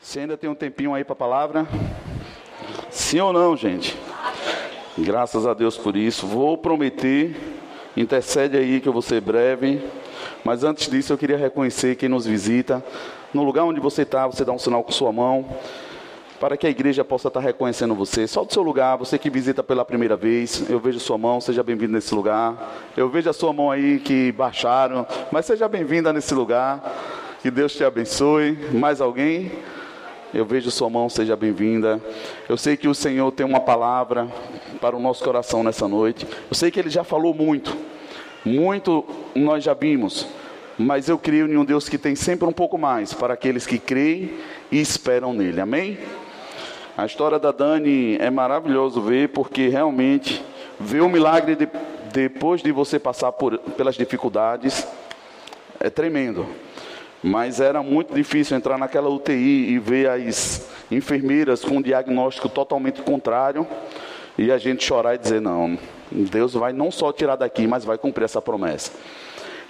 Você ainda tem um tempinho aí para a palavra? Sim ou não, gente? Graças a Deus por isso. Vou prometer, intercede aí que eu vou ser breve. Mas antes disso, eu queria reconhecer quem nos visita. No lugar onde você está, você dá um sinal com sua mão. Para que a igreja possa estar reconhecendo você. Só do seu lugar, você que visita pela primeira vez, eu vejo sua mão, seja bem-vindo nesse lugar. Eu vejo a sua mão aí que baixaram, mas seja bem-vinda nesse lugar. Que Deus te abençoe. Mais alguém? Eu vejo sua mão, seja bem-vinda. Eu sei que o Senhor tem uma palavra para o nosso coração nessa noite. Eu sei que Ele já falou muito, muito nós já vimos, mas eu creio em um Deus que tem sempre um pouco mais para aqueles que creem e esperam nele. Amém? A história da Dani é maravilhoso ver, porque realmente ver o milagre de, depois de você passar por, pelas dificuldades é tremendo. Mas era muito difícil entrar naquela UTI e ver as enfermeiras com um diagnóstico totalmente contrário e a gente chorar e dizer: não, Deus vai não só tirar daqui, mas vai cumprir essa promessa.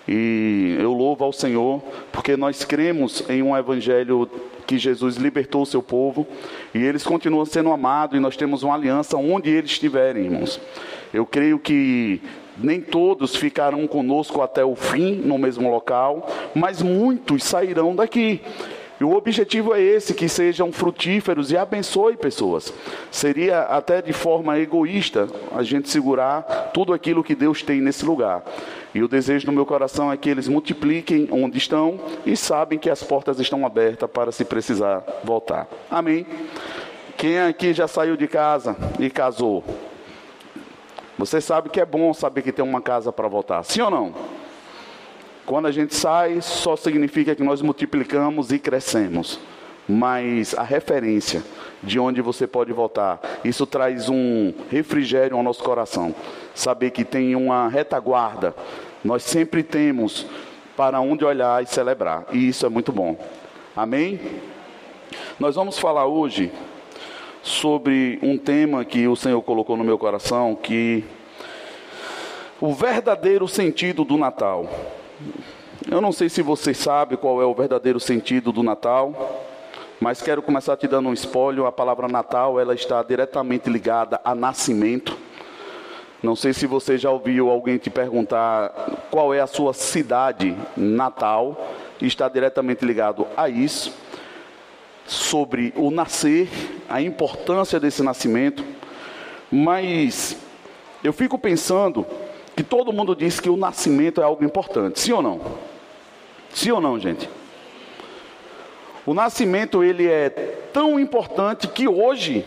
E eu louvo ao Senhor, porque nós cremos em um evangelho que Jesus libertou o seu povo e eles continuam sendo amados e nós temos uma aliança onde eles estiverem, irmãos. Eu creio que nem todos ficarão conosco até o fim no mesmo local, mas muitos sairão daqui. E o objetivo é esse, que sejam frutíferos e abençoe pessoas. Seria até de forma egoísta a gente segurar tudo aquilo que Deus tem nesse lugar. E o desejo no meu coração é que eles multipliquem onde estão e sabem que as portas estão abertas para se precisar voltar. Amém. Quem aqui já saiu de casa e casou? Você sabe que é bom saber que tem uma casa para voltar, sim ou não? Quando a gente sai, só significa que nós multiplicamos e crescemos. Mas a referência de onde você pode voltar, isso traz um refrigério ao nosso coração. Saber que tem uma retaguarda, nós sempre temos para onde olhar e celebrar, e isso é muito bom. Amém? Nós vamos falar hoje sobre um tema que o Senhor colocou no meu coração, que o verdadeiro sentido do Natal. Eu não sei se você sabe qual é o verdadeiro sentido do Natal, mas quero começar te dando um spoiler. A palavra Natal, ela está diretamente ligada a nascimento. Não sei se você já ouviu alguém te perguntar qual é a sua cidade natal, está diretamente ligado a isso sobre o nascer, a importância desse nascimento, mas eu fico pensando que todo mundo diz que o nascimento é algo importante, sim ou não? Sim ou não, gente? O nascimento ele é tão importante que hoje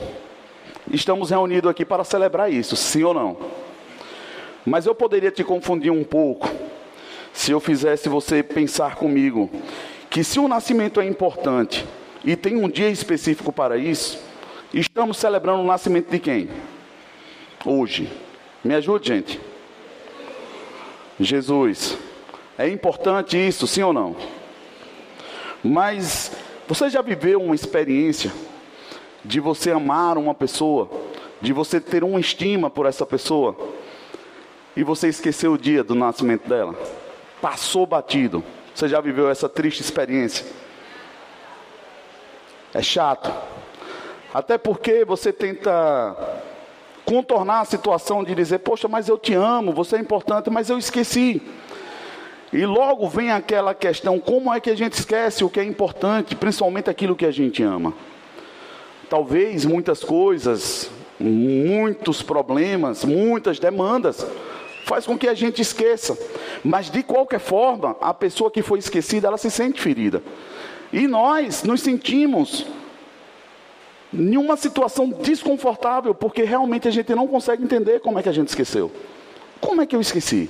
estamos reunidos aqui para celebrar isso, sim ou não? Mas eu poderia te confundir um pouco se eu fizesse você pensar comigo que se o nascimento é importante, e tem um dia específico para isso, estamos celebrando o nascimento de quem? Hoje. Me ajude, gente. Jesus. É importante isso, sim ou não? Mas você já viveu uma experiência de você amar uma pessoa, de você ter uma estima por essa pessoa, e você esqueceu o dia do nascimento dela? Passou batido. Você já viveu essa triste experiência? É chato. Até porque você tenta contornar a situação de dizer, poxa, mas eu te amo, você é importante, mas eu esqueci. E logo vem aquela questão: como é que a gente esquece o que é importante, principalmente aquilo que a gente ama? Talvez muitas coisas, muitos problemas, muitas demandas, faz com que a gente esqueça. Mas de qualquer forma, a pessoa que foi esquecida, ela se sente ferida. E nós nos sentimos em uma situação desconfortável, porque realmente a gente não consegue entender como é que a gente esqueceu. Como é que eu esqueci?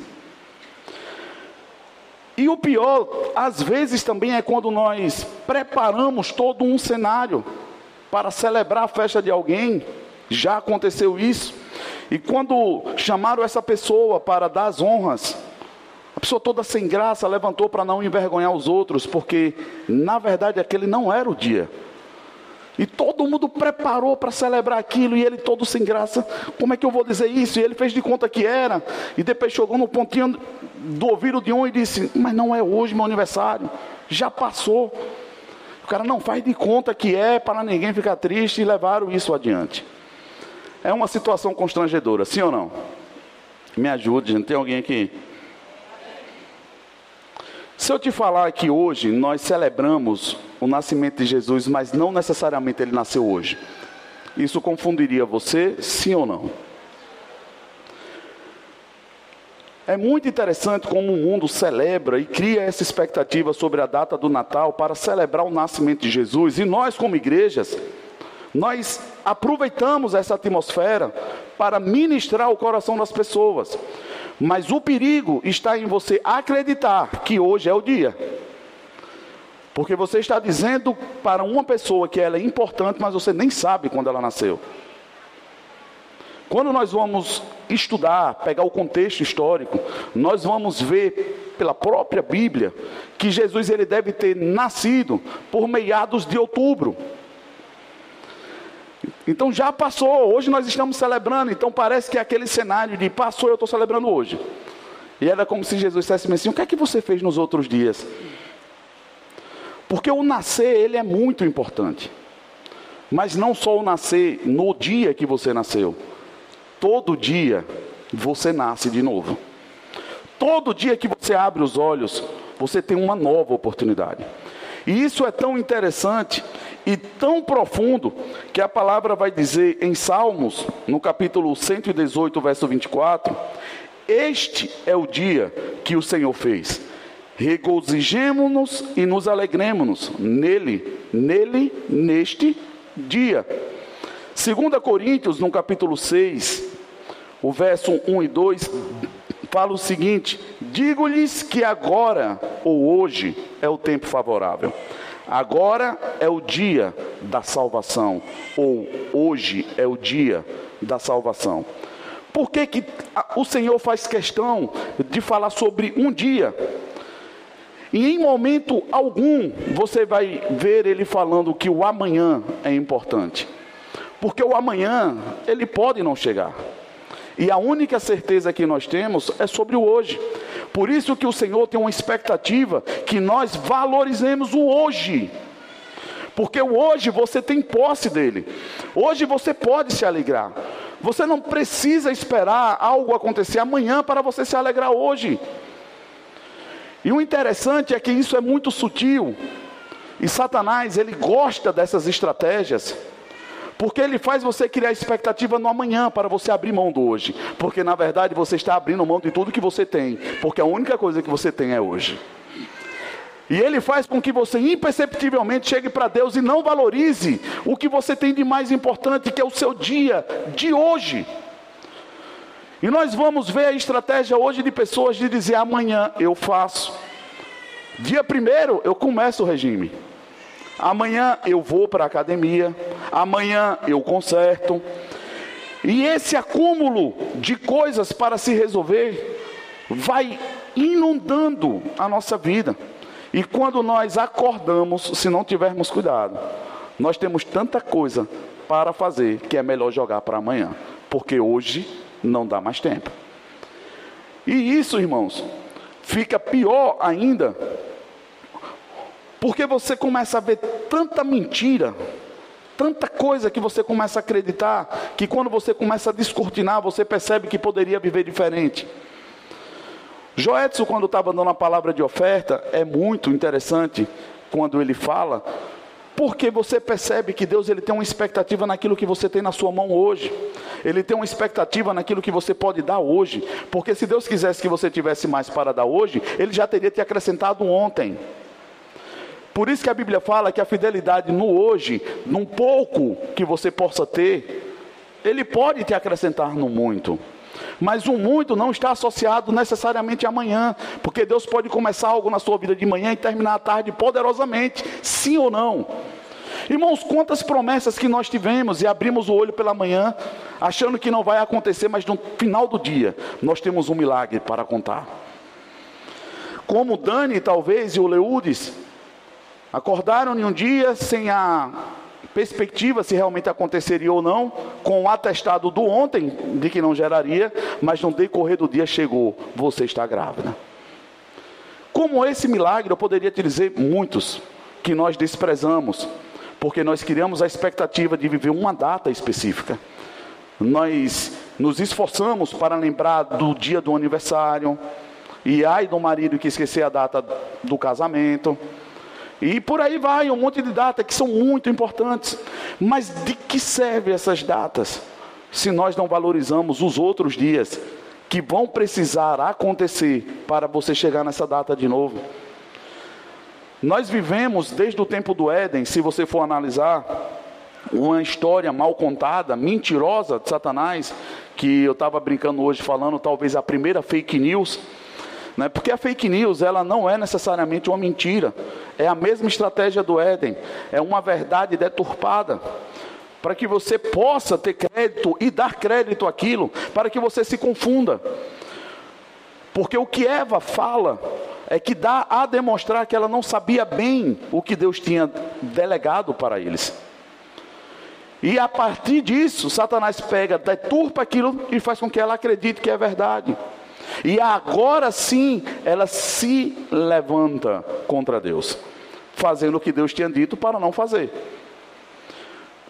E o pior, às vezes também é quando nós preparamos todo um cenário para celebrar a festa de alguém, já aconteceu isso, e quando chamaram essa pessoa para dar as honras, a pessoa toda sem graça levantou para não envergonhar os outros, porque na verdade aquele não era o dia. E todo mundo preparou para celebrar aquilo, e ele todo sem graça. Como é que eu vou dizer isso? E ele fez de conta que era, e depois chegou no pontinho do ouvido de um e disse: Mas não é hoje meu aniversário, já passou. cara não faz de conta que é para ninguém ficar triste e levaram isso adiante. É uma situação constrangedora, sim ou não? Me ajude, gente. Tem alguém aqui? Se eu te falar que hoje nós celebramos o nascimento de Jesus, mas não necessariamente ele nasceu hoje, isso confundiria você, sim ou não? É muito interessante como o mundo celebra e cria essa expectativa sobre a data do Natal para celebrar o nascimento de Jesus, e nós, como igrejas, nós aproveitamos essa atmosfera para ministrar o coração das pessoas. Mas o perigo está em você acreditar que hoje é o dia. Porque você está dizendo para uma pessoa que ela é importante, mas você nem sabe quando ela nasceu. Quando nós vamos estudar, pegar o contexto histórico, nós vamos ver pela própria Bíblia que Jesus ele deve ter nascido por meados de outubro. Então já passou, hoje nós estamos celebrando, então parece que é aquele cenário de passou, eu estou celebrando hoje. E era como se Jesus dissesse assim: o que é que você fez nos outros dias? Porque o nascer, ele é muito importante. Mas não só o nascer no dia que você nasceu. Todo dia você nasce de novo. Todo dia que você abre os olhos, você tem uma nova oportunidade. E isso é tão interessante e tão profundo que a palavra vai dizer em Salmos, no capítulo 118, verso 24: Este é o dia que o Senhor fez. Regozijemo-nos e nos alegremos nele, nele, neste dia. 2 Coríntios, no capítulo 6, o verso 1 e 2, fala o seguinte: Digo-lhes que agora ou hoje é o tempo favorável. Agora é o dia da salvação, ou hoje é o dia da salvação. Por que, que o Senhor faz questão de falar sobre um dia? E em momento algum você vai ver ele falando que o amanhã é importante. Porque o amanhã, ele pode não chegar. E a única certeza que nós temos é sobre o hoje. Por isso que o Senhor tem uma expectativa que nós valorizemos o hoje. Porque o hoje você tem posse dele. Hoje você pode se alegrar. Você não precisa esperar algo acontecer amanhã para você se alegrar hoje. E o interessante é que isso é muito sutil. E Satanás, ele gosta dessas estratégias porque ele faz você criar expectativa no amanhã para você abrir mão do hoje. Porque na verdade você está abrindo mão de tudo que você tem. Porque a única coisa que você tem é hoje. E ele faz com que você imperceptivelmente chegue para Deus e não valorize o que você tem de mais importante, que é o seu dia de hoje. E nós vamos ver a estratégia hoje de pessoas de dizer: amanhã eu faço. Dia primeiro eu começo o regime. Amanhã eu vou para a academia, amanhã eu conserto. E esse acúmulo de coisas para se resolver vai inundando a nossa vida. E quando nós acordamos, se não tivermos cuidado, nós temos tanta coisa para fazer que é melhor jogar para amanhã, porque hoje não dá mais tempo. E isso, irmãos, fica pior ainda porque você começa a ver tanta mentira, tanta coisa que você começa a acreditar, que quando você começa a descortinar, você percebe que poderia viver diferente. Joedson, quando estava dando a palavra de oferta, é muito interessante quando ele fala, porque você percebe que Deus ele tem uma expectativa naquilo que você tem na sua mão hoje. Ele tem uma expectativa naquilo que você pode dar hoje. Porque se Deus quisesse que você tivesse mais para dar hoje, Ele já teria te acrescentado ontem. Por isso que a Bíblia fala que a fidelidade no hoje, num pouco que você possa ter, ele pode te acrescentar no muito. Mas o muito não está associado necessariamente amanhã, porque Deus pode começar algo na sua vida de manhã e terminar a tarde poderosamente, sim ou não. Irmãos, quantas promessas que nós tivemos e abrimos o olho pela manhã, achando que não vai acontecer, mas no final do dia nós temos um milagre para contar. Como Dani, talvez, e o Leudes, Acordaram em um dia sem a perspectiva se realmente aconteceria ou não, com o atestado do ontem de que não geraria, mas no decorrer do dia chegou, você está grávida. Como esse milagre, eu poderia te dizer muitos, que nós desprezamos, porque nós criamos a expectativa de viver uma data específica. Nós nos esforçamos para lembrar do dia do aniversário, e ai do marido que esquecer a data do casamento. E por aí vai, um monte de datas que são muito importantes. Mas de que servem essas datas se nós não valorizamos os outros dias que vão precisar acontecer para você chegar nessa data de novo? Nós vivemos desde o tempo do Éden, se você for analisar, uma história mal contada, mentirosa de Satanás, que eu estava brincando hoje falando, talvez a primeira fake news né? Porque a fake news ela não é necessariamente uma mentira, é a mesma estratégia do Éden, é uma verdade deturpada. Para que você possa ter crédito e dar crédito àquilo, para que você se confunda. Porque o que Eva fala é que dá a demonstrar que ela não sabia bem o que Deus tinha delegado para eles. E a partir disso, Satanás pega, deturpa aquilo e faz com que ela acredite que é verdade. E agora sim ela se levanta contra Deus, fazendo o que Deus tinha dito para não fazer.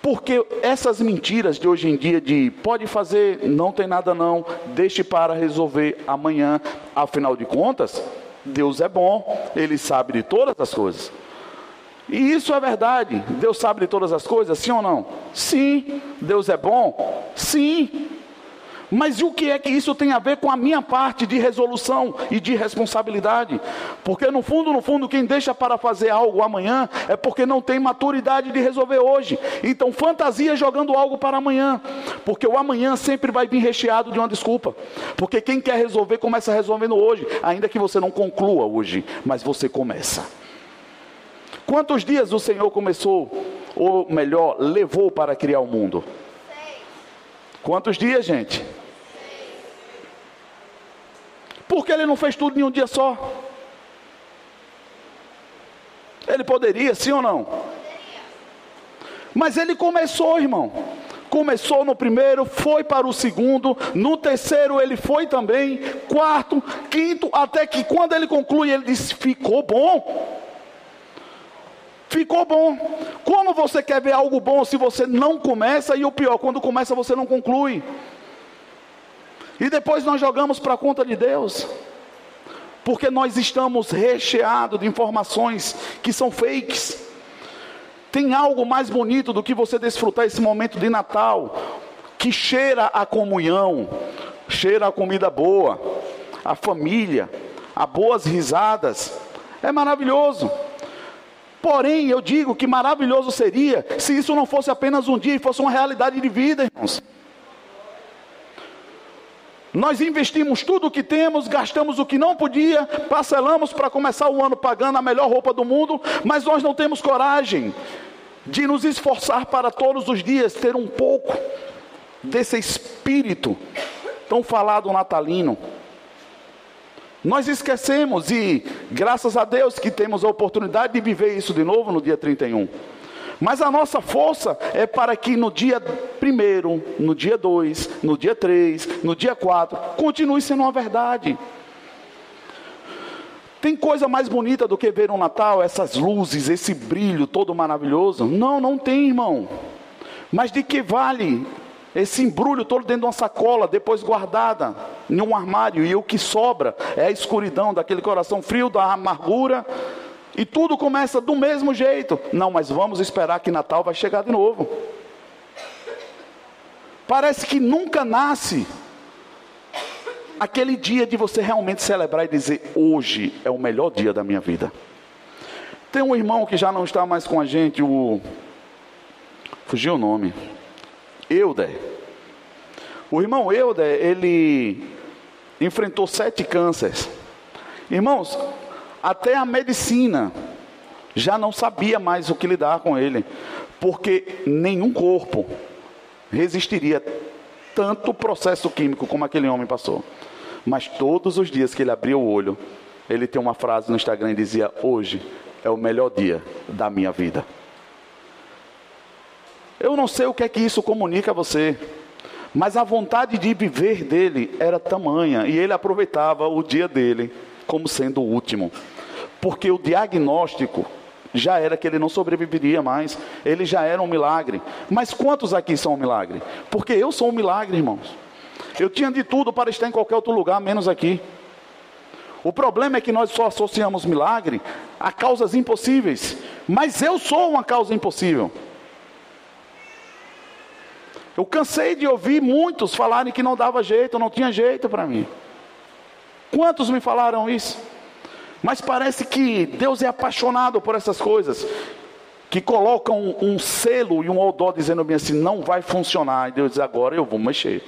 Porque essas mentiras de hoje em dia de pode fazer, não tem nada não, deixe para resolver amanhã, afinal de contas, Deus é bom, ele sabe de todas as coisas. E isso é verdade. Deus sabe de todas as coisas, sim ou não? Sim. Deus é bom? Sim. Mas o que é que isso tem a ver com a minha parte de resolução e de responsabilidade? Porque no fundo, no fundo, quem deixa para fazer algo amanhã é porque não tem maturidade de resolver hoje. Então, fantasia jogando algo para amanhã, porque o amanhã sempre vai vir recheado de uma desculpa. Porque quem quer resolver começa resolvendo hoje, ainda que você não conclua hoje, mas você começa. Quantos dias o Senhor começou, ou melhor, levou para criar o mundo? Quantos dias, gente? Por que ele não fez tudo em um dia só? Ele poderia, sim ou não? Mas ele começou, irmão. Começou no primeiro, foi para o segundo, no terceiro ele foi também, quarto, quinto, até que quando ele conclui, ele disse: ficou bom. Ficou bom. Como você quer ver algo bom se você não começa? E o pior, quando começa você não conclui. E depois nós jogamos para a conta de Deus. Porque nós estamos recheados de informações que são fakes. Tem algo mais bonito do que você desfrutar esse momento de Natal, que cheira a comunhão, cheira a comida boa, a família, a boas risadas. É maravilhoso. Porém, eu digo que maravilhoso seria se isso não fosse apenas um dia e fosse uma realidade de vida, irmãos. Nós investimos tudo o que temos, gastamos o que não podia, parcelamos para começar o ano pagando a melhor roupa do mundo, mas nós não temos coragem de nos esforçar para todos os dias ter um pouco desse espírito tão falado natalino. Nós esquecemos e graças a Deus que temos a oportunidade de viver isso de novo no dia 31. Mas a nossa força é para que no dia primeiro, no dia dois, no dia três, no dia quatro, continue sendo uma verdade. Tem coisa mais bonita do que ver um Natal, essas luzes, esse brilho todo maravilhoso? Não, não tem, irmão. Mas de que vale esse embrulho todo dentro de uma sacola, depois guardada em um armário, e o que sobra é a escuridão daquele coração frio, da amargura, e tudo começa do mesmo jeito. Não, mas vamos esperar que Natal vai chegar de novo. Parece que nunca nasce aquele dia de você realmente celebrar e dizer: hoje é o melhor dia da minha vida. Tem um irmão que já não está mais com a gente, o. Fugiu o nome. Euder. O irmão Euder, ele enfrentou sete cânceres. Irmãos, até a medicina já não sabia mais o que lidar com ele, porque nenhum corpo resistiria tanto processo químico como aquele homem passou. Mas todos os dias que ele abria o olho, ele tem uma frase no Instagram e dizia: Hoje é o melhor dia da minha vida. Eu não sei o que é que isso comunica a você, mas a vontade de viver dele era tamanha e ele aproveitava o dia dele como sendo o último. Porque o diagnóstico já era que ele não sobreviveria mais, ele já era um milagre. Mas quantos aqui são um milagre? Porque eu sou um milagre, irmãos. Eu tinha de tudo para estar em qualquer outro lugar, menos aqui. O problema é que nós só associamos milagre a causas impossíveis. Mas eu sou uma causa impossível. Eu cansei de ouvir muitos falarem que não dava jeito, não tinha jeito para mim. Quantos me falaram isso? Mas parece que Deus é apaixonado por essas coisas, que colocam um, um selo e um odó dizendo bem assim: não vai funcionar. E Deus diz: agora eu vou mexer.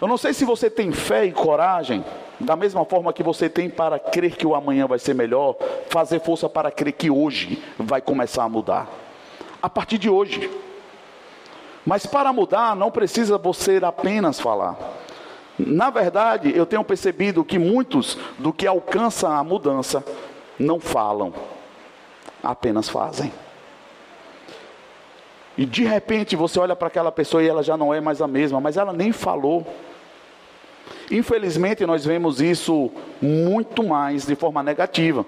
Eu não sei se você tem fé e coragem, da mesma forma que você tem para crer que o amanhã vai ser melhor, fazer força para crer que hoje vai começar a mudar. A partir de hoje. Mas para mudar, não precisa você apenas falar. Na verdade, eu tenho percebido que muitos do que alcançam a mudança não falam, apenas fazem. E de repente você olha para aquela pessoa e ela já não é mais a mesma, mas ela nem falou. Infelizmente, nós vemos isso muito mais de forma negativa.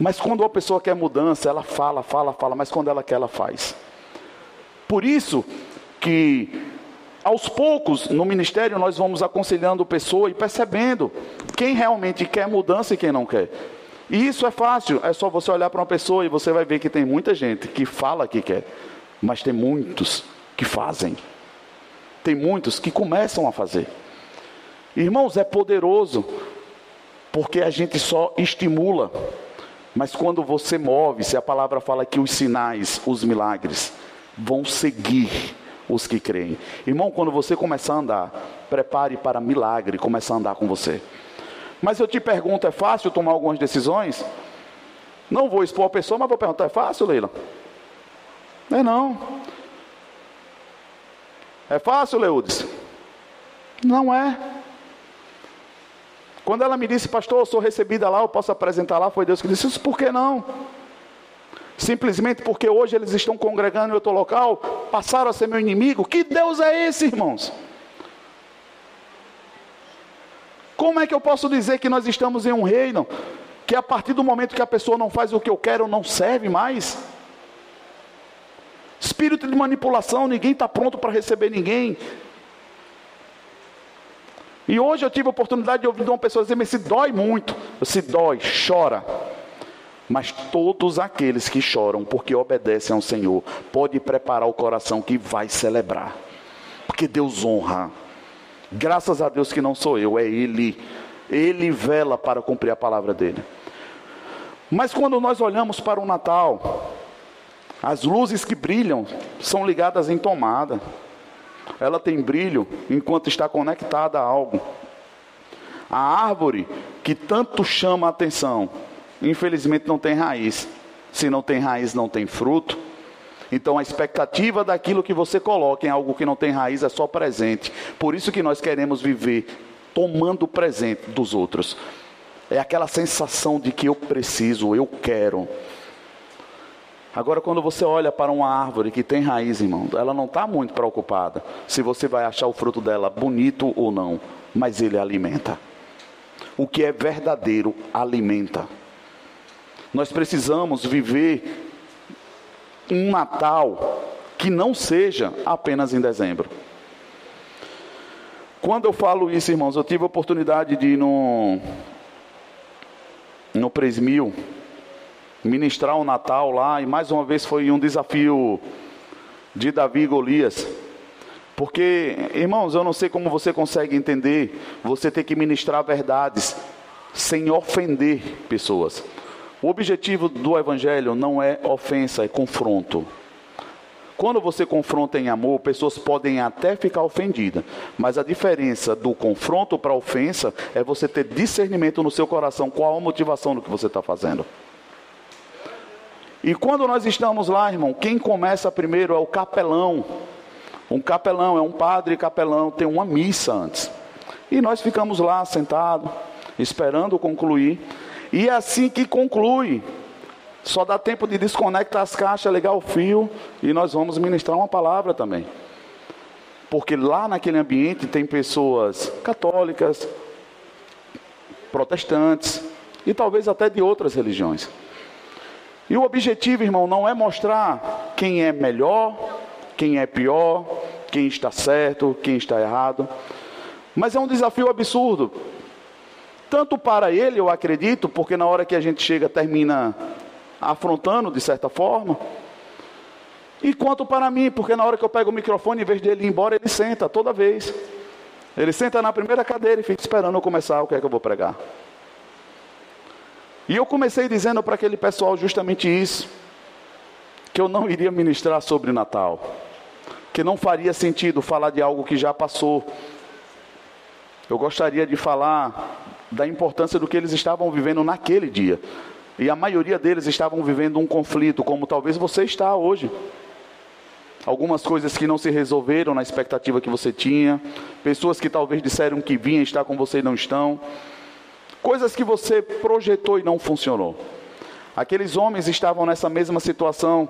Mas quando uma pessoa quer mudança, ela fala, fala, fala, mas quando ela quer, ela faz. Por isso que aos poucos no ministério nós vamos aconselhando pessoa e percebendo quem realmente quer mudança e quem não quer. E isso é fácil, é só você olhar para uma pessoa e você vai ver que tem muita gente que fala que quer, mas tem muitos que fazem. Tem muitos que começam a fazer. Irmãos, é poderoso, porque a gente só estimula. Mas quando você move, se a palavra fala que os sinais, os milagres, vão seguir os que creem. Irmão, quando você começar a andar, prepare para milagre começar a andar com você. Mas eu te pergunto, é fácil tomar algumas decisões? Não vou expor a pessoa, mas vou perguntar, é fácil, Leila? É não. É fácil, Leudes? Não é. Quando ela me disse, pastor, eu sou recebida lá, eu posso apresentar lá, foi Deus que disse isso, por que não? Simplesmente porque hoje eles estão congregando em outro local, passaram a ser meu inimigo. Que Deus é esse, irmãos? Como é que eu posso dizer que nós estamos em um reino que a partir do momento que a pessoa não faz o que eu quero, não serve mais? Espírito de manipulação, ninguém está pronto para receber ninguém. E hoje eu tive a oportunidade de ouvir uma pessoa dizer, mas se dói muito. Se dói, chora. Mas todos aqueles que choram porque obedecem ao Senhor, pode preparar o coração que vai celebrar. Porque Deus honra. Graças a Deus que não sou eu, é Ele. Ele vela para cumprir a palavra dele. Mas quando nós olhamos para o Natal, as luzes que brilham são ligadas em tomada ela tem brilho enquanto está conectada a algo. A árvore que tanto chama a atenção, infelizmente não tem raiz. Se não tem raiz, não tem fruto. Então a expectativa daquilo que você coloca em algo que não tem raiz é só presente. Por isso que nós queremos viver tomando o presente dos outros. É aquela sensação de que eu preciso, eu quero. Agora, quando você olha para uma árvore que tem raiz, irmão, ela não está muito preocupada se você vai achar o fruto dela bonito ou não, mas ele alimenta. O que é verdadeiro alimenta. Nós precisamos viver um Natal que não seja apenas em dezembro. Quando eu falo isso, irmãos, eu tive a oportunidade de ir no, no Presmil ministrar o Natal lá, e mais uma vez foi um desafio de Davi e Golias. Porque, irmãos, eu não sei como você consegue entender, você tem que ministrar verdades sem ofender pessoas. O objetivo do Evangelho não é ofensa, é confronto. Quando você confronta em amor, pessoas podem até ficar ofendidas, mas a diferença do confronto para a ofensa é você ter discernimento no seu coração qual a motivação do que você está fazendo. E quando nós estamos lá, irmão, quem começa primeiro é o capelão. Um capelão, é um padre capelão, tem uma missa antes. E nós ficamos lá sentados, esperando concluir. E é assim que conclui, só dá tempo de desconectar as caixas, ligar o fio e nós vamos ministrar uma palavra também. Porque lá naquele ambiente tem pessoas católicas, protestantes, e talvez até de outras religiões. E o objetivo, irmão, não é mostrar quem é melhor, quem é pior, quem está certo, quem está errado, mas é um desafio absurdo. Tanto para ele, eu acredito, porque na hora que a gente chega, termina afrontando de certa forma, e quanto para mim, porque na hora que eu pego o microfone, em vez dele ir embora, ele senta toda vez. Ele senta na primeira cadeira e fica esperando eu começar o que é que eu vou pregar. E eu comecei dizendo para aquele pessoal justamente isso: que eu não iria ministrar sobre Natal, que não faria sentido falar de algo que já passou. Eu gostaria de falar da importância do que eles estavam vivendo naquele dia. E a maioria deles estavam vivendo um conflito, como talvez você está hoje. Algumas coisas que não se resolveram na expectativa que você tinha, pessoas que talvez disseram que vinham estar com você e não estão. Coisas que você projetou e não funcionou. Aqueles homens estavam nessa mesma situação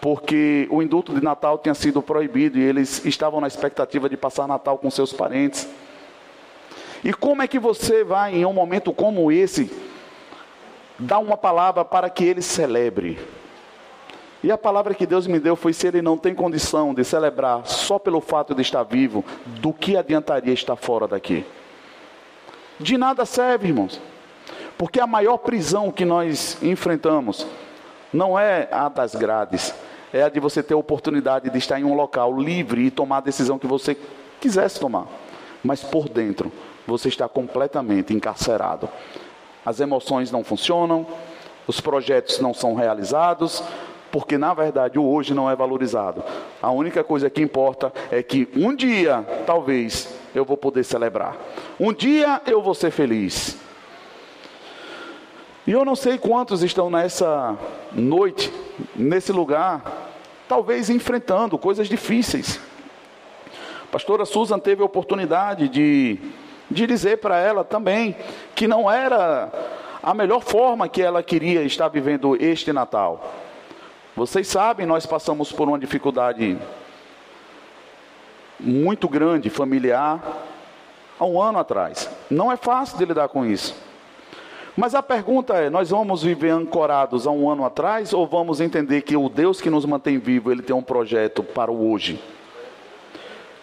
porque o indulto de Natal tinha sido proibido e eles estavam na expectativa de passar Natal com seus parentes. E como é que você vai, em um momento como esse, dar uma palavra para que ele celebre? E a palavra que Deus me deu foi: se ele não tem condição de celebrar só pelo fato de estar vivo, do que adiantaria estar fora daqui? De nada serve, irmãos. Porque a maior prisão que nós enfrentamos não é a das grades, é a de você ter a oportunidade de estar em um local livre e tomar a decisão que você quisesse tomar. Mas por dentro, você está completamente encarcerado. As emoções não funcionam, os projetos não são realizados, porque na verdade o hoje não é valorizado. A única coisa que importa é que um dia, talvez, eu vou poder celebrar. Um dia eu vou ser feliz. E eu não sei quantos estão nessa noite, nesse lugar, talvez enfrentando coisas difíceis. A pastora Susan teve a oportunidade de, de dizer para ela também que não era a melhor forma que ela queria estar vivendo este Natal. Vocês sabem, nós passamos por uma dificuldade muito grande, familiar, há um ano atrás. Não é fácil de lidar com isso. Mas a pergunta é: nós vamos viver ancorados há um ano atrás ou vamos entender que o Deus que nos mantém vivo, ele tem um projeto para o hoje?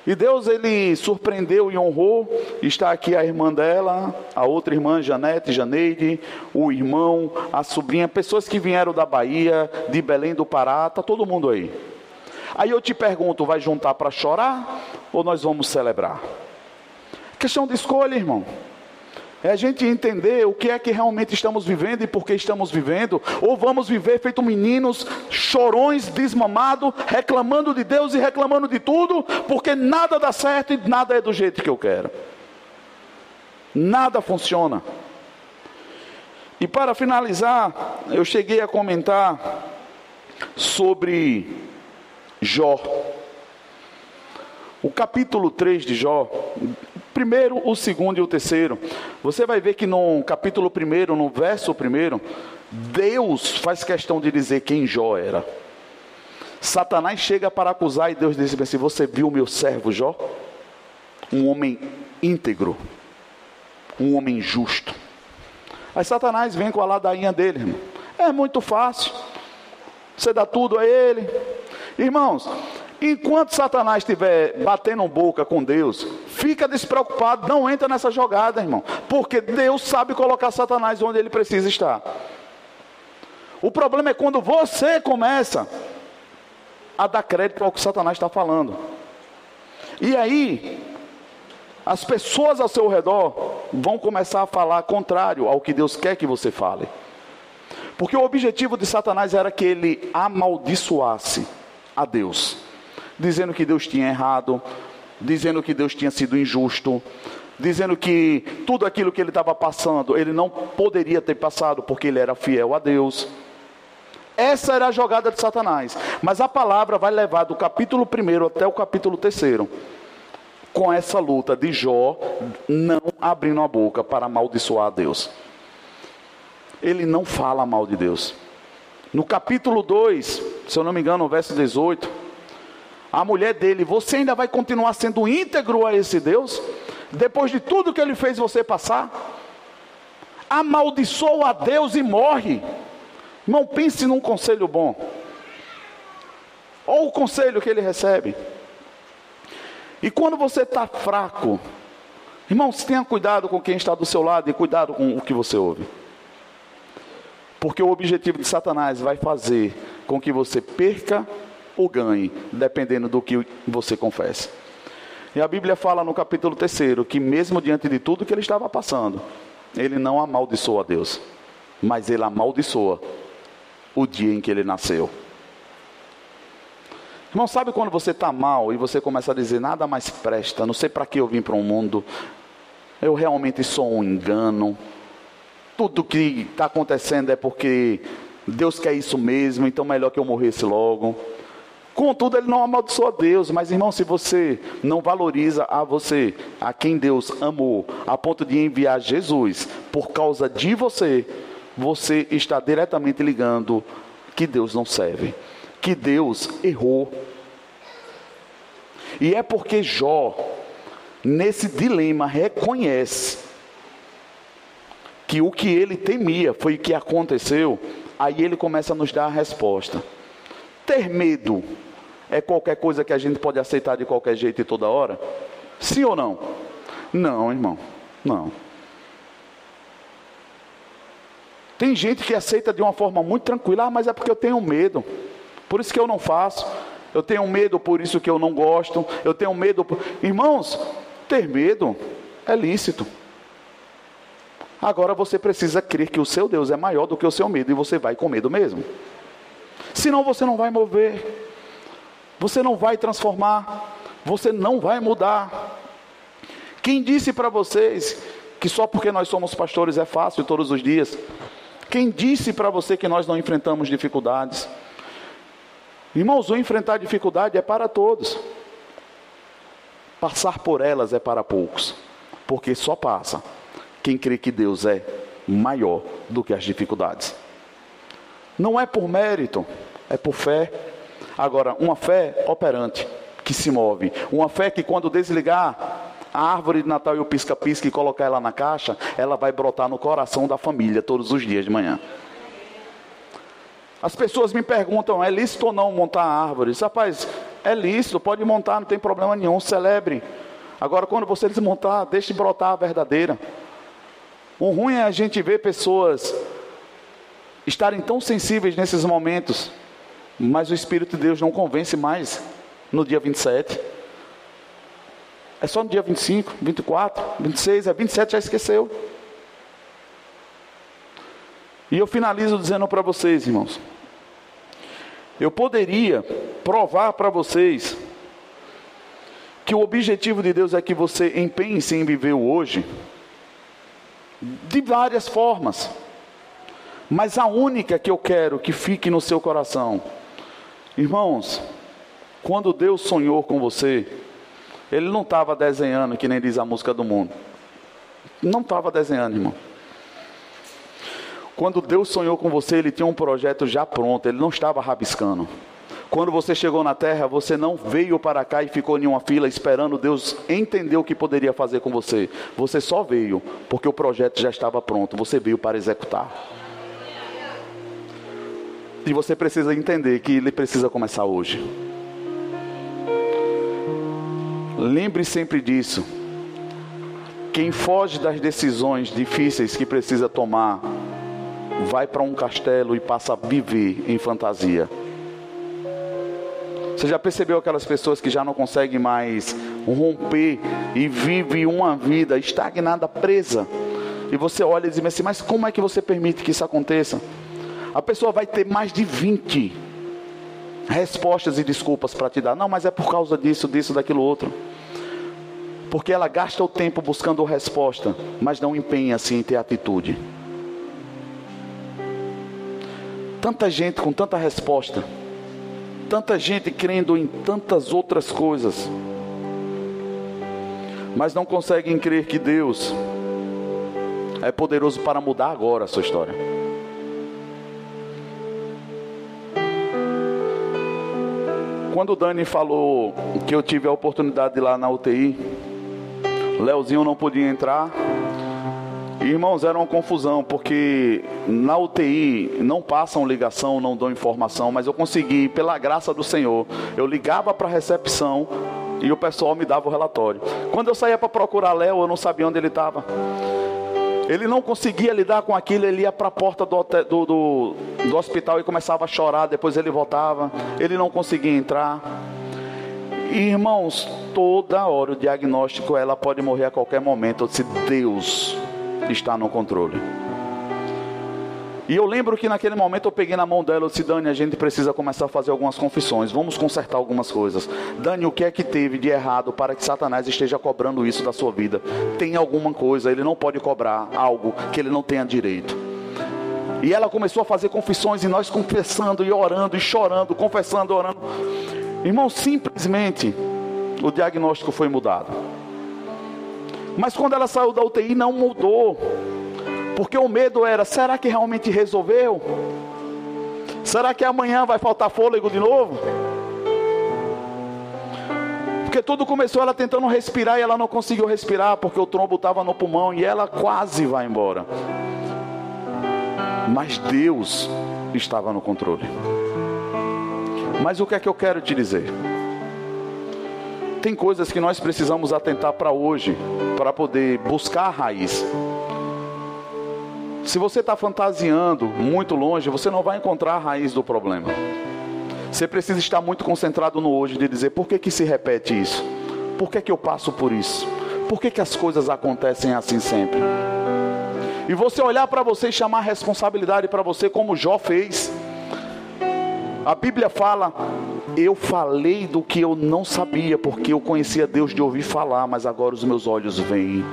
E Deus ele surpreendeu e honrou. Está aqui a irmã dela, a outra irmã Janete, Janeide, o irmão, a sobrinha, pessoas que vieram da Bahia, de Belém do Pará, tá todo mundo aí. Aí eu te pergunto, vai juntar para chorar ou nós vamos celebrar? Questão de escolha, irmão. É a gente entender o que é que realmente estamos vivendo e por que estamos vivendo, ou vamos viver feito meninos chorões, desmamados, reclamando de Deus e reclamando de tudo, porque nada dá certo e nada é do jeito que eu quero. Nada funciona. E para finalizar, eu cheguei a comentar sobre Jó. O capítulo 3 de Jó, primeiro, o segundo e o terceiro. Você vai ver que no capítulo primeiro, no verso primeiro, Deus faz questão de dizer quem Jó era. Satanás chega para acusar e Deus diz assim: Você viu meu servo Jó? Um homem íntegro, um homem justo. Aí Satanás vem com a ladainha dele, irmão. É muito fácil. Você dá tudo a ele. Irmãos, Enquanto Satanás estiver batendo boca com Deus, fica despreocupado, não entra nessa jogada, irmão, porque Deus sabe colocar Satanás onde ele precisa estar. O problema é quando você começa a dar crédito ao que Satanás está falando. E aí, as pessoas ao seu redor vão começar a falar contrário ao que Deus quer que você fale. Porque o objetivo de Satanás era que ele amaldiçoasse a Deus dizendo que Deus tinha errado, dizendo que Deus tinha sido injusto, dizendo que tudo aquilo que ele estava passando, ele não poderia ter passado porque ele era fiel a Deus. Essa era a jogada de Satanás. Mas a palavra vai levar do capítulo 1 até o capítulo 3 com essa luta de Jó não abrindo a boca para amaldiçoar a Deus. Ele não fala mal de Deus. No capítulo 2, se eu não me engano, no verso 18, a mulher dele, você ainda vai continuar sendo íntegro a esse Deus? Depois de tudo que ele fez você passar? amaldiçoa a Deus e morre. Irmão, pense num conselho bom. Ou o conselho que ele recebe. E quando você está fraco, irmãos, tenha cuidado com quem está do seu lado e cuidado com o que você ouve. Porque o objetivo de Satanás vai fazer com que você perca ou ganhe, dependendo do que você confessa. E a Bíblia fala no capítulo 3 que, mesmo diante de tudo que ele estava passando, ele não amaldiçoa a Deus, mas ele amaldiçoa o dia em que ele nasceu. Irmão, sabe quando você está mal e você começa a dizer nada mais presta, não sei para que eu vim para o um mundo, eu realmente sou um engano, tudo que está acontecendo é porque Deus quer isso mesmo, então melhor que eu morresse logo. Contudo, ele não amaldiçoa Deus, mas irmão, se você não valoriza a você, a quem Deus amou, a ponto de enviar Jesus por causa de você, você está diretamente ligando que Deus não serve que Deus errou. E é porque Jó, nesse dilema, reconhece que o que ele temia foi o que aconteceu, aí ele começa a nos dar a resposta. Ter medo é qualquer coisa que a gente pode aceitar de qualquer jeito e toda hora? Sim ou não? Não, irmão, não. Tem gente que aceita de uma forma muito tranquila, ah, mas é porque eu tenho medo. Por isso que eu não faço. Eu tenho medo, por isso que eu não gosto. Eu tenho medo. Por... Irmãos, ter medo é lícito. Agora você precisa crer que o seu Deus é maior do que o seu medo e você vai com medo mesmo. Senão você não vai mover. Você não vai transformar. Você não vai mudar. Quem disse para vocês que só porque nós somos pastores é fácil todos os dias? Quem disse para você que nós não enfrentamos dificuldades? Irmãos, o enfrentar dificuldade é para todos. Passar por elas é para poucos, porque só passa quem crê que Deus é maior do que as dificuldades. Não é por mérito, é por fé. Agora, uma fé operante, que se move. Uma fé que quando desligar a árvore de Natal e o pisca-pisca e colocar ela na caixa, ela vai brotar no coração da família todos os dias de manhã. As pessoas me perguntam: é lícito ou não montar árvores? Rapaz, é lícito, pode montar, não tem problema nenhum, celebre. Agora, quando você desmontar, deixe brotar a verdadeira. O ruim é a gente ver pessoas estarem tão sensíveis nesses momentos, mas o Espírito de Deus não convence mais no dia 27. É só no dia 25, 24, 26, é 27 já esqueceu. E eu finalizo dizendo para vocês, irmãos. Eu poderia provar para vocês que o objetivo de Deus é que você empenhe-se em viver o hoje de várias formas. Mas a única que eu quero que fique no seu coração, irmãos, quando Deus sonhou com você, Ele não estava desenhando, que nem diz a música do mundo. Não estava desenhando, irmão. Quando Deus sonhou com você, Ele tinha um projeto já pronto, Ele não estava rabiscando. Quando você chegou na terra, você não veio para cá e ficou em uma fila esperando Deus entender o que poderia fazer com você. Você só veio porque o projeto já estava pronto, você veio para executar. E você precisa entender que ele precisa começar hoje. Lembre sempre disso. Quem foge das decisões difíceis que precisa tomar, vai para um castelo e passa a viver em fantasia. Você já percebeu aquelas pessoas que já não conseguem mais romper e vive uma vida estagnada, presa? E você olha e diz assim, mas como é que você permite que isso aconteça? A pessoa vai ter mais de 20 respostas e desculpas para te dar. Não, mas é por causa disso, disso, daquilo outro. Porque ela gasta o tempo buscando resposta, mas não empenha-se em ter atitude. Tanta gente com tanta resposta, tanta gente crendo em tantas outras coisas, mas não conseguem crer que Deus é poderoso para mudar agora a sua história. Quando o Dani falou que eu tive a oportunidade de ir lá na UTI, Leozinho não podia entrar, Irmãos, era uma confusão, porque na UTI não passam ligação, não dão informação, mas eu consegui, pela graça do Senhor, eu ligava para a recepção e o pessoal me dava o relatório. Quando eu saía para procurar Léo, eu não sabia onde ele estava. Ele não conseguia lidar com aquilo, ele ia para a porta do, do, do, do hospital e começava a chorar, depois ele voltava, ele não conseguia entrar. E, irmãos, toda hora o diagnóstico ela pode morrer a qualquer momento se Deus está no controle. E eu lembro que naquele momento eu peguei na mão dela e disse, Dani, a gente precisa começar a fazer algumas confissões, vamos consertar algumas coisas. Dani, o que é que teve de errado para que Satanás esteja cobrando isso da sua vida? Tem alguma coisa, ele não pode cobrar algo que ele não tenha direito. E ela começou a fazer confissões e nós confessando e orando e chorando, confessando, orando. Irmão, simplesmente o diagnóstico foi mudado. Mas quando ela saiu da UTI, não mudou. Porque o medo era: será que realmente resolveu? Será que amanhã vai faltar fôlego de novo? Porque tudo começou ela tentando respirar e ela não conseguiu respirar porque o trombo estava no pulmão e ela quase vai embora. Mas Deus estava no controle. Mas o que é que eu quero te dizer? Tem coisas que nós precisamos atentar para hoje, para poder buscar a raiz. Se você está fantasiando muito longe, você não vai encontrar a raiz do problema. Você precisa estar muito concentrado no hoje, de dizer por que, que se repete isso? Por que, que eu passo por isso? Por que, que as coisas acontecem assim sempre? E você olhar para você e chamar responsabilidade para você, como Jó fez. A Bíblia fala: Eu falei do que eu não sabia, porque eu conhecia Deus de ouvir falar, mas agora os meus olhos veem.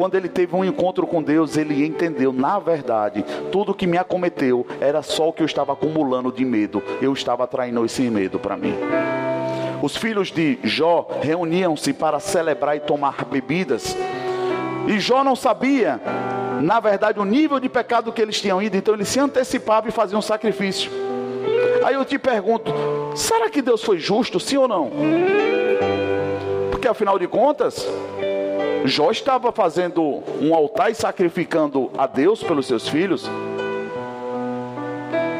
Quando ele teve um encontro com Deus, ele entendeu, na verdade, tudo que me acometeu era só o que eu estava acumulando de medo. Eu estava atraindo esse medo para mim. Os filhos de Jó reuniam-se para celebrar e tomar bebidas. E Jó não sabia, na verdade, o nível de pecado que eles tinham ido, então ele se antecipava e fazia um sacrifício. Aí eu te pergunto: será que Deus foi justo, sim ou não? Porque afinal de contas, Jó estava fazendo um altar e sacrificando a Deus pelos seus filhos.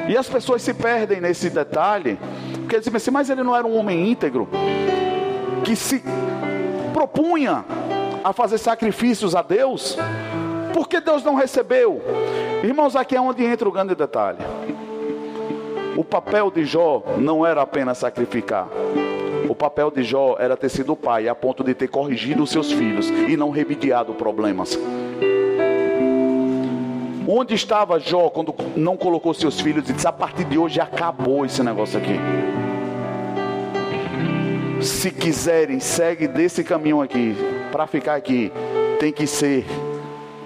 E as pessoas se perdem nesse detalhe, porque dizem assim, mas ele não era um homem íntegro, que se propunha a fazer sacrifícios a Deus, porque Deus não recebeu? Irmãos, aqui é onde entra o grande detalhe. O papel de Jó não era apenas sacrificar. Papel de Jó era ter sido pai, a ponto de ter corrigido os seus filhos e não remediado problemas. Onde estava Jó quando não colocou seus filhos e disse: A partir de hoje acabou esse negócio aqui. Se quiserem, segue desse caminho aqui. Para ficar aqui, tem que ser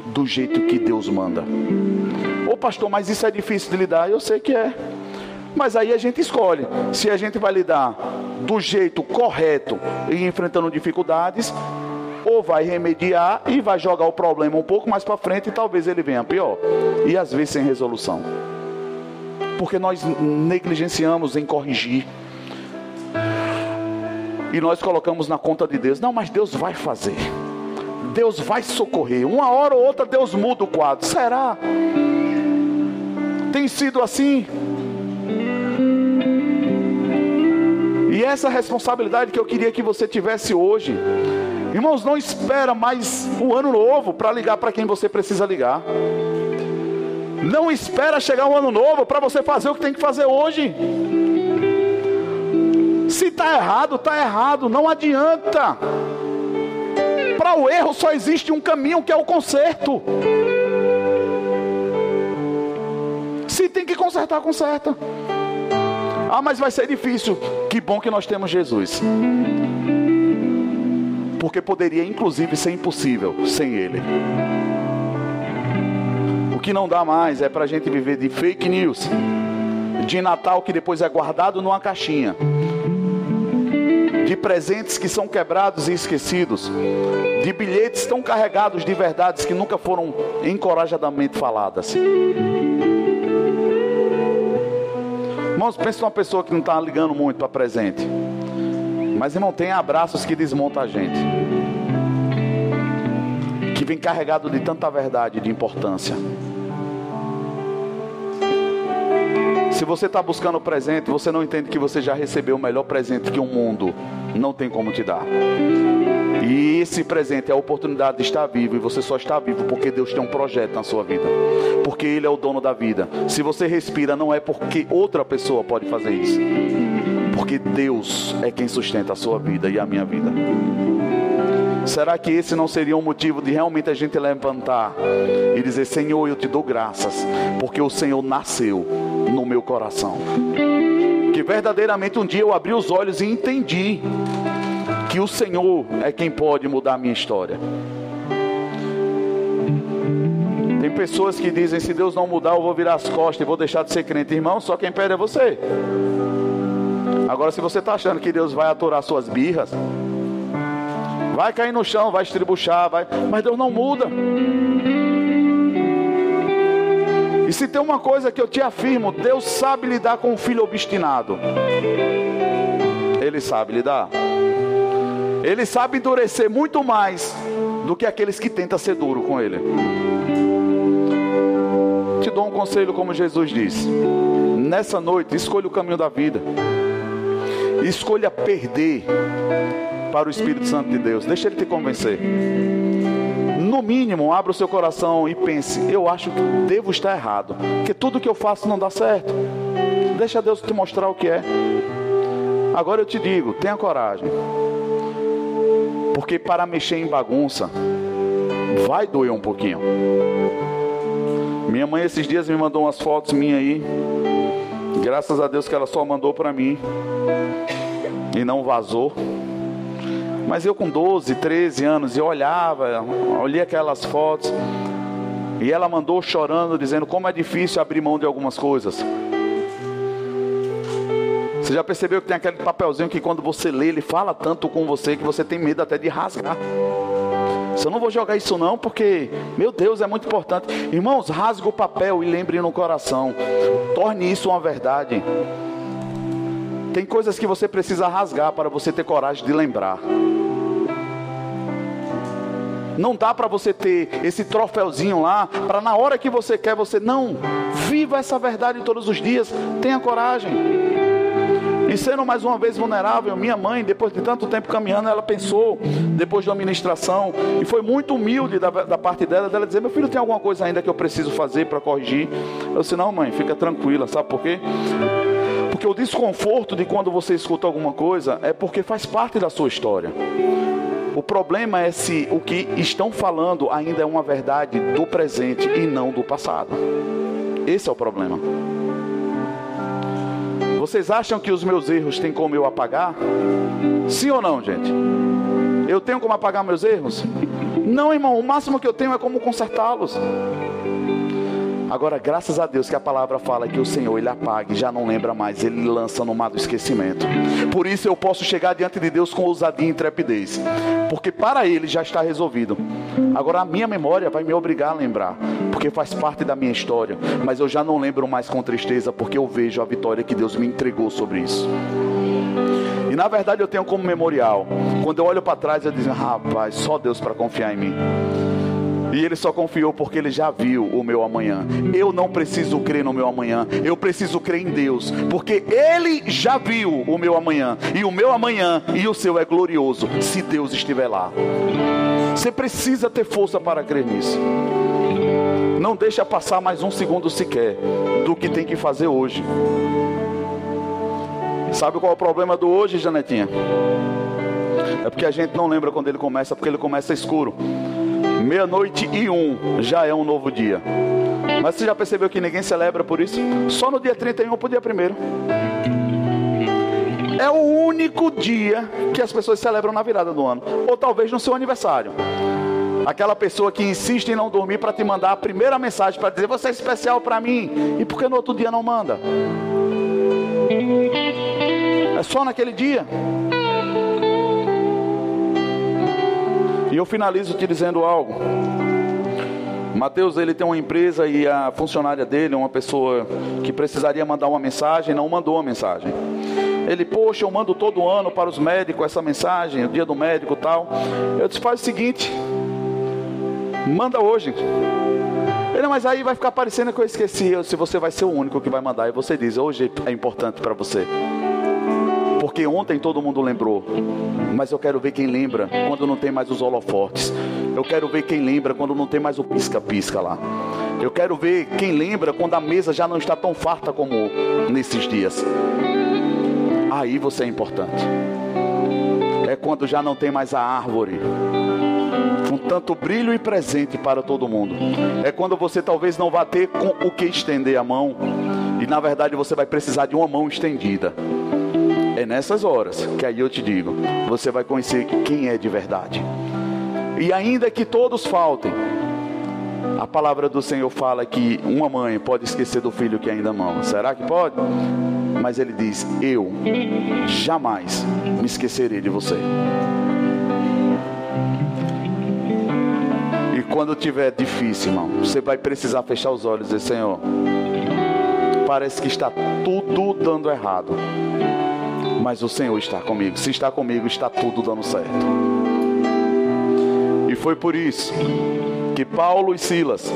do jeito que Deus manda. Ô pastor, mas isso é difícil de lidar. Eu sei que é. Mas aí a gente escolhe se a gente vai lidar do jeito correto e enfrentando dificuldades, ou vai remediar e vai jogar o problema um pouco mais para frente e talvez ele venha pior. E às vezes sem resolução. Porque nós negligenciamos em corrigir. E nós colocamos na conta de Deus. Não, mas Deus vai fazer. Deus vai socorrer. Uma hora ou outra Deus muda o quadro. Será? Tem sido assim? Essa responsabilidade que eu queria que você tivesse hoje. Irmãos, não espera mais o ano novo para ligar para quem você precisa ligar. Não espera chegar um ano novo para você fazer o que tem que fazer hoje. Se está errado, está errado, não adianta. Para o erro só existe um caminho que é o conserto. Se tem que consertar, conserta. Ah, mas vai ser difícil. Que bom que nós temos Jesus. Porque poderia inclusive ser impossível sem Ele. O que não dá mais é para a gente viver de fake news, de Natal que depois é guardado numa caixinha, de presentes que são quebrados e esquecidos, de bilhetes tão carregados de verdades que nunca foram encorajadamente faladas. Irmãos, pensa numa pessoa que não está ligando muito para presente. Mas, irmão, tem abraços que desmontam a gente. Que vem carregado de tanta verdade de importância. Se você está buscando o presente, você não entende que você já recebeu o melhor presente que o mundo não tem como te dar. E esse presente é a oportunidade de estar vivo. E você só está vivo porque Deus tem um projeto na sua vida. Porque Ele é o dono da vida. Se você respira, não é porque outra pessoa pode fazer isso. Porque Deus é quem sustenta a sua vida e a minha vida. Será que esse não seria um motivo de realmente a gente levantar e dizer: Senhor, eu te dou graças, porque o Senhor nasceu no meu coração? Que verdadeiramente um dia eu abri os olhos e entendi que o Senhor é quem pode mudar a minha história. Tem pessoas que dizem: se Deus não mudar, eu vou virar as costas e vou deixar de ser crente. Irmão, só quem perde é você. Agora, se você está achando que Deus vai aturar suas birras, vai cair no chão, vai estribuchar, vai... mas Deus não muda. E se tem uma coisa que eu te afirmo, Deus sabe lidar com um filho obstinado. Ele sabe lidar. Ele sabe endurecer muito mais do que aqueles que tentam ser duro com ele. Te dou um conselho como Jesus disse. Nessa noite, escolha o caminho da vida. Escolha perder para o Espírito Santo de Deus. Deixa ele te convencer. No mínimo, abra o seu coração e pense: eu acho que devo estar errado, porque tudo que eu faço não dá certo. Deixa Deus te mostrar o que é. Agora eu te digo: tenha coragem, porque para mexer em bagunça vai doer um pouquinho. Minha mãe esses dias me mandou umas fotos minhas aí. Graças a Deus que ela só mandou para mim e não vazou. Mas eu com 12, 13 anos, eu olhava, olhei aquelas fotos, e ela mandou chorando, dizendo como é difícil abrir mão de algumas coisas. Você já percebeu que tem aquele papelzinho que quando você lê, ele fala tanto com você que você tem medo até de rasgar. Eu não vou jogar isso não, porque, meu Deus, é muito importante. Irmãos, rasgue o papel e lembre no coração. Torne isso uma verdade. Tem coisas que você precisa rasgar para você ter coragem de lembrar. Não dá para você ter esse troféuzinho lá, para na hora que você quer, você não. Viva essa verdade todos os dias. Tenha coragem. E sendo mais uma vez vulnerável, minha mãe, depois de tanto tempo caminhando, ela pensou, depois da administração, e foi muito humilde da, da parte dela, dela dizer: Meu filho, tem alguma coisa ainda que eu preciso fazer para corrigir? Eu disse: Não, mãe, fica tranquila, sabe por quê? Porque o desconforto de quando você escuta alguma coisa é porque faz parte da sua história. O problema é se o que estão falando ainda é uma verdade do presente e não do passado. Esse é o problema. Vocês acham que os meus erros têm como eu apagar? Sim ou não, gente? Eu tenho como apagar meus erros? Não, irmão, o máximo que eu tenho é como consertá-los. Agora, graças a Deus que a palavra fala que o Senhor ele apaga já não lembra mais, ele lança no mar do esquecimento. Por isso eu posso chegar diante de Deus com ousadia e intrepidez, porque para ele já está resolvido. Agora a minha memória vai me obrigar a lembrar, porque faz parte da minha história, mas eu já não lembro mais com tristeza, porque eu vejo a vitória que Deus me entregou sobre isso. E na verdade eu tenho como memorial. Quando eu olho para trás, eu digo, rapaz, só Deus para confiar em mim. E ele só confiou porque ele já viu o meu amanhã. Eu não preciso crer no meu amanhã, eu preciso crer em Deus, porque ele já viu o meu amanhã. E o meu amanhã e o seu é glorioso, se Deus estiver lá. Você precisa ter força para crer nisso. Não deixa passar mais um segundo sequer do que tem que fazer hoje. Sabe qual é o problema do hoje, Janetinha? É porque a gente não lembra quando ele começa, porque ele começa escuro meia-noite e um já é um novo dia. Mas você já percebeu que ninguém celebra por isso? Só no dia 31 para o dia primeiro. É o único dia que as pessoas celebram na virada do ano. Ou talvez no seu aniversário. Aquela pessoa que insiste em não dormir para te mandar a primeira mensagem para dizer você é especial para mim. E por que no outro dia não manda? É só naquele dia. E eu finalizo te dizendo algo. Mateus ele tem uma empresa e a funcionária dele, uma pessoa que precisaria mandar uma mensagem, não mandou a mensagem. Ele, poxa, eu mando todo ano para os médicos essa mensagem, o dia do médico tal. Eu disse, faz o seguinte, Manda hoje. Ele, mas aí vai ficar parecendo que eu esqueci. Se você vai ser o único que vai mandar. E você diz, hoje é importante para você. Porque ontem todo mundo lembrou. Mas eu quero ver quem lembra quando não tem mais os holofotes. Eu quero ver quem lembra quando não tem mais o pisca-pisca lá. Eu quero ver quem lembra quando a mesa já não está tão farta como nesses dias. Aí você é importante. É quando já não tem mais a árvore com tanto brilho e presente para todo mundo. É quando você talvez não vá ter com o que estender a mão e na verdade você vai precisar de uma mão estendida. É nessas horas que aí eu te digo, você vai conhecer quem é de verdade. E ainda que todos faltem, a palavra do Senhor fala que uma mãe pode esquecer do filho que ainda ama. Será que pode? Mas ele diz: Eu jamais me esquecerei de você. E quando tiver difícil, irmão, você vai precisar fechar os olhos e dizer: Senhor, parece que está tudo dando errado. Mas o Senhor está comigo. Se está comigo, está tudo dando certo. E foi por isso que Paulo e Silas,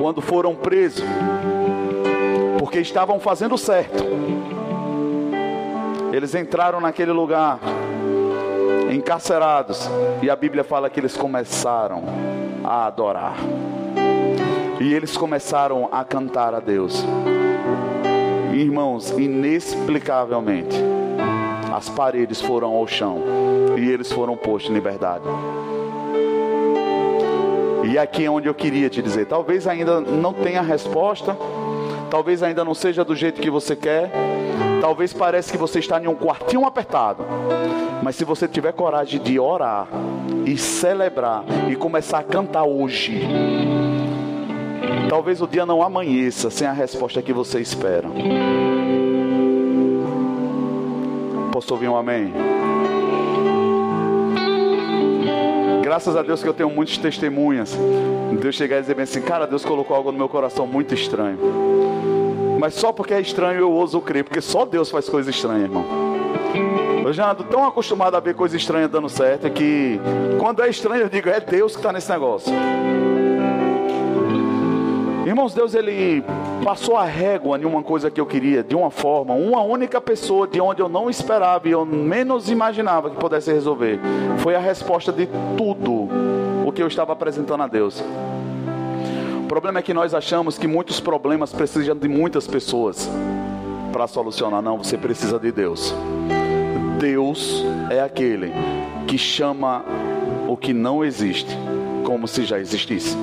quando foram presos, porque estavam fazendo certo, eles entraram naquele lugar, encarcerados, e a Bíblia fala que eles começaram a adorar, e eles começaram a cantar a Deus. Irmãos, inexplicavelmente, as paredes foram ao chão e eles foram postos em liberdade. E aqui é onde eu queria te dizer: talvez ainda não tenha resposta, talvez ainda não seja do jeito que você quer, talvez pareça que você está em um quartinho apertado, mas se você tiver coragem de orar e celebrar e começar a cantar hoje, talvez o dia não amanheça sem a resposta que você espera. Posso ouvir um amém? Graças a Deus que eu tenho muitas testemunhas. Deus chegar e dizer bem assim, cara, Deus colocou algo no meu coração muito estranho. Mas só porque é estranho eu ouso crer, porque só Deus faz coisas estranhas, irmão. Eu já ando tão acostumado a ver coisas estranhas dando certo que quando é estranho eu digo, é Deus que está nesse negócio. Irmãos, Deus ele passou a régua em uma coisa que eu queria, de uma forma, uma única pessoa de onde eu não esperava e eu menos imaginava que pudesse resolver. Foi a resposta de tudo o que eu estava apresentando a Deus. O problema é que nós achamos que muitos problemas precisam de muitas pessoas para solucionar. Não, você precisa de Deus. Deus é aquele que chama o que não existe como se já existisse.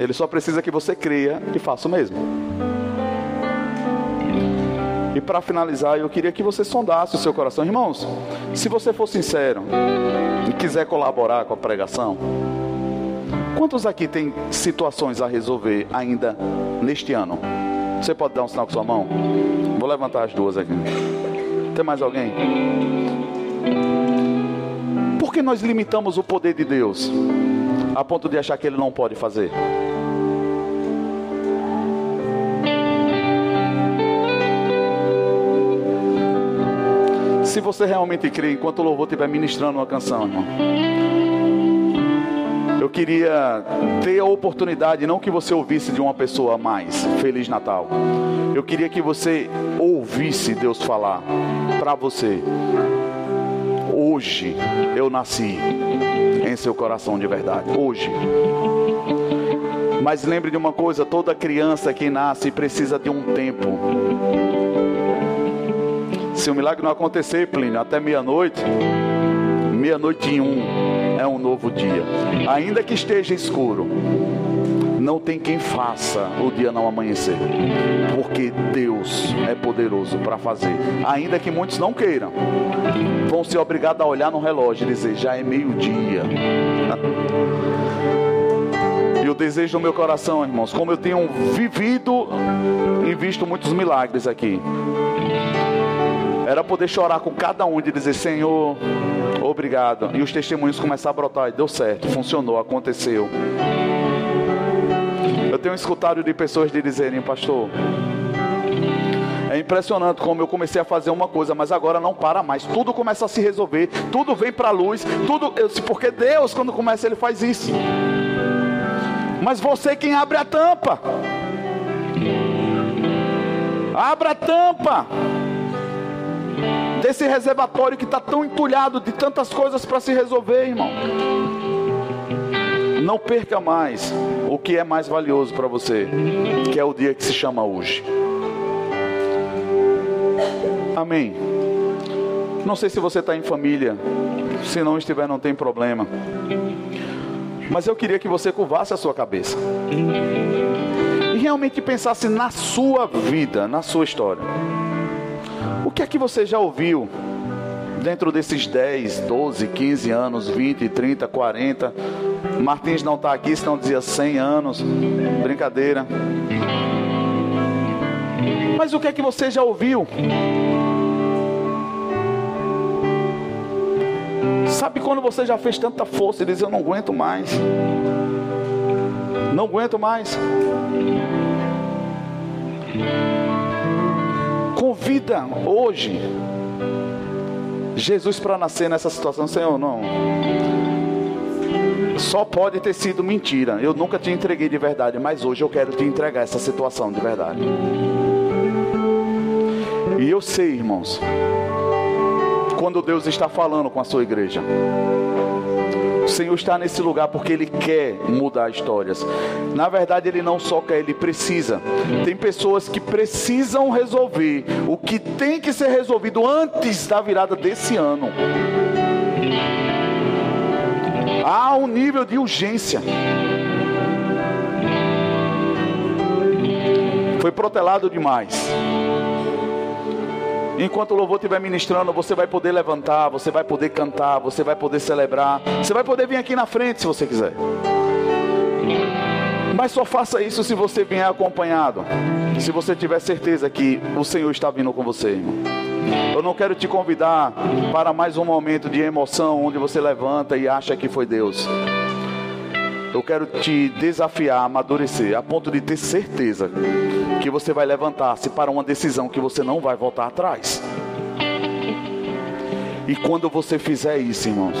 Ele só precisa que você creia e faça o mesmo. E para finalizar, eu queria que você sondasse o seu coração. Irmãos, se você for sincero e quiser colaborar com a pregação, quantos aqui tem situações a resolver ainda neste ano? Você pode dar um sinal com sua mão? Vou levantar as duas aqui. Tem mais alguém? Por que nós limitamos o poder de Deus a ponto de achar que Ele não pode fazer? Se você realmente crê, enquanto o louvor estiver ministrando uma canção, irmão. Eu queria ter a oportunidade, não que você ouvisse de uma pessoa mais, Feliz Natal. Eu queria que você ouvisse Deus falar para você. Hoje eu nasci em seu coração de verdade. Hoje. Mas lembre de uma coisa: toda criança que nasce precisa de um tempo se o milagre não acontecer, Plínio, até meia-noite, meia-noite e um é um novo dia. Ainda que esteja escuro, não tem quem faça o dia não amanhecer, porque Deus é poderoso para fazer. Ainda que muitos não queiram, vão ser obrigados a olhar no relógio e dizer: já é meio-dia. E o desejo do meu coração, irmãos, como eu tenho vivido e visto muitos milagres aqui era poder chorar com cada um e dizer: Senhor, obrigado. E os testemunhos começaram a brotar. E deu certo, funcionou, aconteceu. Eu tenho escutado de pessoas de dizerem, pastor, é impressionante como eu comecei a fazer uma coisa, mas agora não para mais. Tudo começa a se resolver, tudo vem para a luz, tudo. Eu, porque Deus, quando começa, Ele faz isso. Mas você quem abre a tampa. Abra a tampa desse reservatório que está tão entulhado de tantas coisas para se resolver, irmão. Não perca mais o que é mais valioso para você, que é o dia que se chama hoje. Amém. Não sei se você está em família, se não estiver, não tem problema. Mas eu queria que você curvasse a sua cabeça e realmente pensasse na sua vida, na sua história. O que é que você já ouviu dentro desses 10, 12, 15 anos, 20, 30, 40? Martins não está aqui, senão dizia 100 anos. Brincadeira. Mas o que é que você já ouviu? Sabe quando você já fez tanta força e diz: Eu não aguento mais. Não aguento mais. Convida hoje Jesus para nascer nessa situação, Senhor, não. Só pode ter sido mentira. Eu nunca te entreguei de verdade, mas hoje eu quero te entregar essa situação de verdade. E eu sei, irmãos, quando Deus está falando com a sua igreja. Senhor está nesse lugar porque Ele quer mudar histórias. Na verdade, Ele não só quer, Ele precisa. Tem pessoas que precisam resolver o que tem que ser resolvido antes da virada desse ano. Há um nível de urgência. Foi protelado demais. Enquanto o louvor estiver ministrando, você vai poder levantar, você vai poder cantar, você vai poder celebrar, você vai poder vir aqui na frente se você quiser. Mas só faça isso se você vier acompanhado. Se você tiver certeza que o Senhor está vindo com você, irmão. Eu não quero te convidar para mais um momento de emoção onde você levanta e acha que foi Deus. Eu quero te desafiar a amadurecer a ponto de ter certeza que você vai levantar-se para uma decisão que você não vai voltar atrás. E quando você fizer isso, irmãos,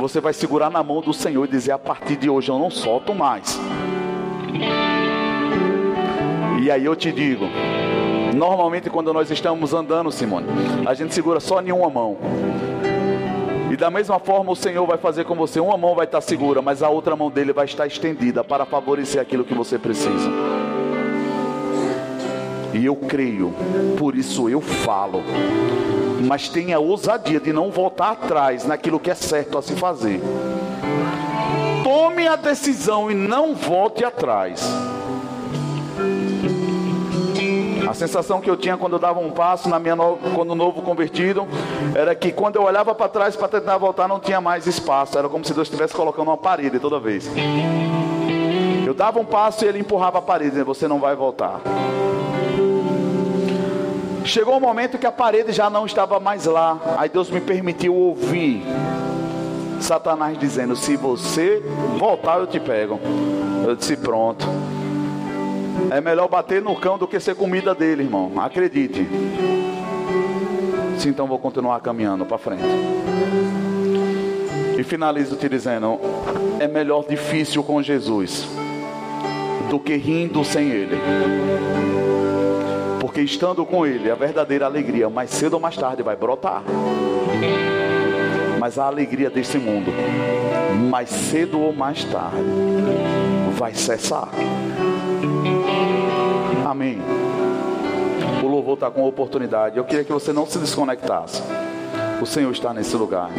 você vai segurar na mão do Senhor e dizer: a partir de hoje eu não solto mais. E aí eu te digo, normalmente quando nós estamos andando, Simone, a gente segura só em uma mão. Da mesma forma o Senhor vai fazer com você. Uma mão vai estar segura, mas a outra mão dele vai estar estendida para favorecer aquilo que você precisa. E eu creio, por isso eu falo. Mas tenha ousadia de não voltar atrás naquilo que é certo a se fazer. Tome a decisão e não volte atrás. A sensação que eu tinha quando eu dava um passo na minha no... quando novo convertido era que quando eu olhava para trás para tentar voltar não tinha mais espaço. Era como se Deus estivesse colocando uma parede toda vez. Eu dava um passo e ele empurrava a parede, dizendo, você não vai voltar. Chegou um momento que a parede já não estava mais lá. Aí Deus me permitiu ouvir Satanás dizendo: Se você voltar, eu te pego. Eu disse: Pronto. É melhor bater no cão do que ser comida dele, irmão. Acredite. Sim, então vou continuar caminhando para frente. E finalizo te dizendo: é melhor difícil com Jesus do que rindo sem Ele. Porque estando com Ele, a verdadeira alegria, mais cedo ou mais tarde, vai brotar. Mas a alegria desse mundo, mais cedo ou mais tarde, vai cessar. Amém. O louvor está com oportunidade. Eu queria que você não se desconectasse. O Senhor está nesse lugar.